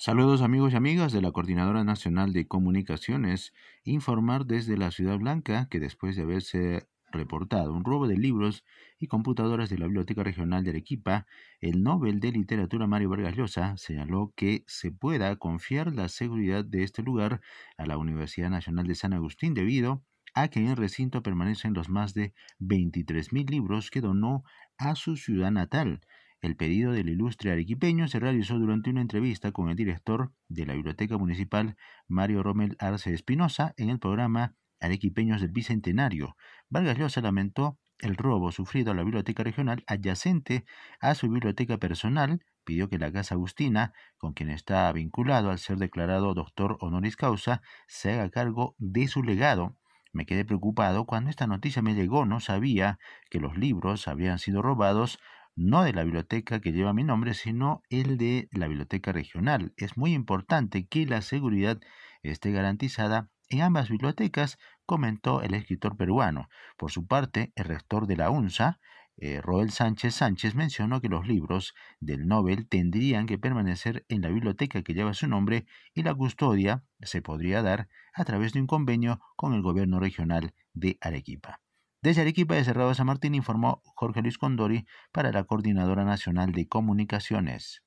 Saludos amigos y amigas de la Coordinadora Nacional de Comunicaciones. Informar desde la Ciudad Blanca que después de haberse reportado un robo de libros y computadoras de la Biblioteca Regional de Arequipa, el Nobel de Literatura Mario Vargas Llosa señaló que se pueda confiar la seguridad de este lugar a la Universidad Nacional de San Agustín debido a que en el recinto permanecen los más de 23.000 libros que donó a su ciudad natal. El pedido del ilustre arequipeño se realizó durante una entrevista con el director de la Biblioteca Municipal, Mario Rommel Arce Espinosa, en el programa Arequipeños del Bicentenario. Vargas Llosa lamentó el robo sufrido a la biblioteca regional adyacente a su biblioteca personal, pidió que la Casa Agustina, con quien está vinculado al ser declarado doctor honoris causa, se haga cargo de su legado. Me quedé preocupado cuando esta noticia me llegó, no sabía que los libros habían sido robados no de la biblioteca que lleva mi nombre, sino el de la biblioteca regional. Es muy importante que la seguridad esté garantizada en ambas bibliotecas, comentó el escritor peruano. Por su parte, el rector de la UNSA, eh, Roel Sánchez Sánchez, mencionó que los libros del Nobel tendrían que permanecer en la biblioteca que lleva su nombre y la custodia se podría dar a través de un convenio con el gobierno regional de Arequipa. Desde Arequipa de Cerrado San Martín informó Jorge Luis Condori para la Coordinadora Nacional de Comunicaciones.